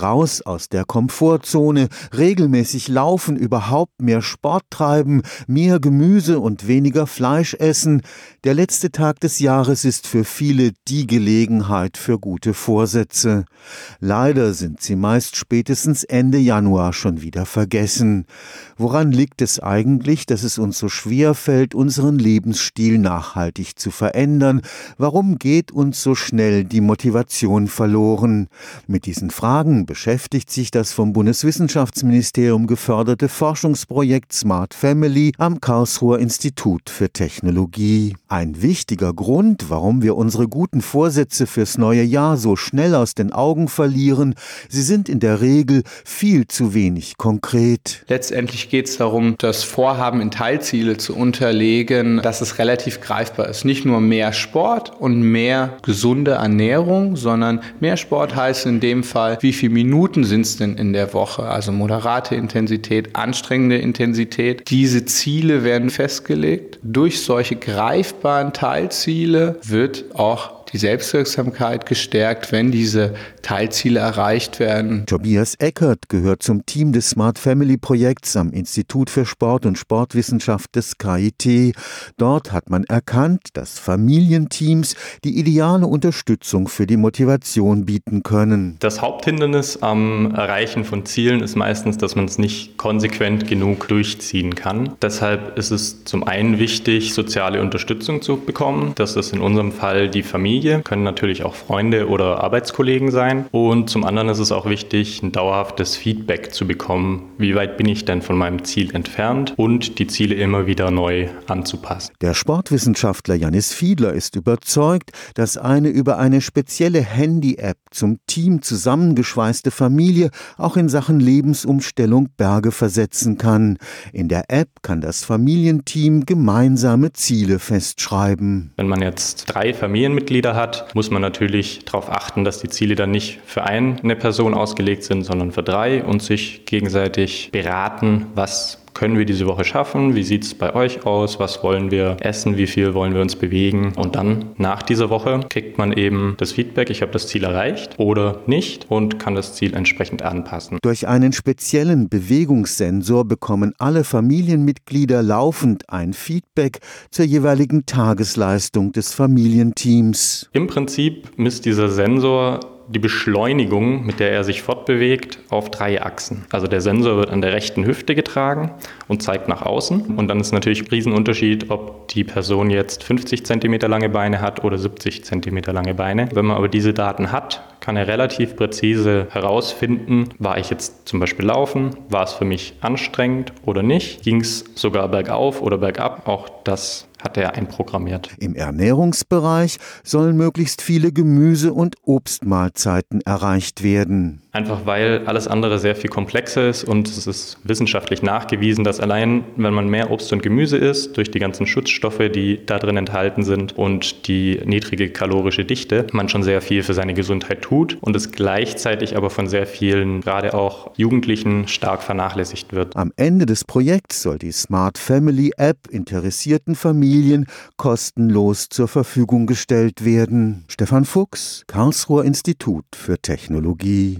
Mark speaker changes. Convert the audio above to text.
Speaker 1: Raus aus der Komfortzone, regelmäßig laufen, überhaupt mehr Sport treiben, mehr Gemüse und weniger Fleisch essen. Der letzte Tag des Jahres ist für viele die Gelegenheit für gute Vorsätze. Leider sind sie meist spätestens Ende Januar schon wieder vergessen. Woran liegt es eigentlich, dass es uns so schwer fällt, unseren Lebensstil nachhaltig zu verändern? Warum geht uns so schnell die Motivation verloren? Mit diesen Fragen beschäftigt sich das vom Bundeswissenschaftsministerium geförderte Forschungsprojekt Smart Family am Karlsruher Institut für Technologie. Ein wichtiger Grund, warum wir unsere guten Vorsätze fürs neue Jahr so schnell aus den Augen verlieren, sie sind in der Regel viel zu wenig konkret.
Speaker 2: Letztendlich geht es darum, das Vorhaben in Teilziele zu unterlegen, dass es relativ greifbar ist. Nicht nur mehr Sport und mehr gesunde Ernährung, sondern mehr Sport heißt in dem Fall, wie viel Minuten sind es denn in der Woche? Also moderate Intensität, anstrengende Intensität. Diese Ziele werden festgelegt. Durch solche greifbaren Teilziele wird auch die Selbstwirksamkeit gestärkt, wenn diese Teilziele erreicht werden.
Speaker 1: Tobias Eckert gehört zum Team des Smart Family Projekts am Institut für Sport und Sportwissenschaft des KIT. Dort hat man erkannt, dass Familienteams die ideale Unterstützung für die Motivation bieten können.
Speaker 3: Das Haupthindernis am Erreichen von Zielen ist meistens, dass man es nicht konsequent genug durchziehen kann. Deshalb ist es zum einen wichtig, soziale Unterstützung zu bekommen. Das ist in unserem Fall die Familie Familie, können natürlich auch Freunde oder Arbeitskollegen sein. Und zum anderen ist es auch wichtig, ein dauerhaftes Feedback zu bekommen. Wie weit bin ich denn von meinem Ziel entfernt und die Ziele immer wieder neu anzupassen.
Speaker 1: Der Sportwissenschaftler Janis Fiedler ist überzeugt, dass eine über eine spezielle Handy-App zum Team zusammengeschweißte Familie auch in Sachen Lebensumstellung Berge versetzen kann. In der App kann das Familienteam gemeinsame Ziele festschreiben.
Speaker 3: Wenn man jetzt drei Familienmitglieder hat, muss man natürlich darauf achten, dass die Ziele dann nicht für eine Person ausgelegt sind, sondern für drei und sich gegenseitig beraten, was können wir diese Woche schaffen? Wie sieht es bei euch aus? Was wollen wir essen? Wie viel wollen wir uns bewegen? Und dann nach dieser Woche kriegt man eben das Feedback, ich habe das Ziel erreicht oder nicht und kann das Ziel entsprechend anpassen.
Speaker 1: Durch einen speziellen Bewegungssensor bekommen alle Familienmitglieder laufend ein Feedback zur jeweiligen Tagesleistung des Familienteams.
Speaker 3: Im Prinzip misst dieser Sensor die Beschleunigung, mit der er sich fortbewegt, auf drei Achsen. Also der Sensor wird an der rechten Hüfte getragen und zeigt nach außen. Und dann ist natürlich ein Riesenunterschied, ob die Person jetzt 50 cm lange Beine hat oder 70 cm lange Beine. Wenn man aber diese Daten hat, kann er relativ präzise herausfinden, war ich jetzt zum Beispiel laufen, war es für mich anstrengend oder nicht, ging es sogar bergauf oder bergab. Auch das hat er einprogrammiert.
Speaker 1: Im Ernährungsbereich sollen möglichst viele Gemüse- und Obstmahlzeiten erreicht werden.
Speaker 3: Einfach weil alles andere sehr viel komplexer ist und es ist wissenschaftlich nachgewiesen, dass allein, wenn man mehr Obst und Gemüse isst, durch die ganzen Schutzstoffe, die da drin enthalten sind und die niedrige kalorische Dichte, man schon sehr viel für seine Gesundheit tut und es gleichzeitig aber von sehr vielen, gerade auch Jugendlichen, stark vernachlässigt wird.
Speaker 1: Am Ende des Projekts soll die Smart Family App interessierten Familien kostenlos zur Verfügung gestellt werden. Stefan Fuchs, Karlsruher Institut für Technologie.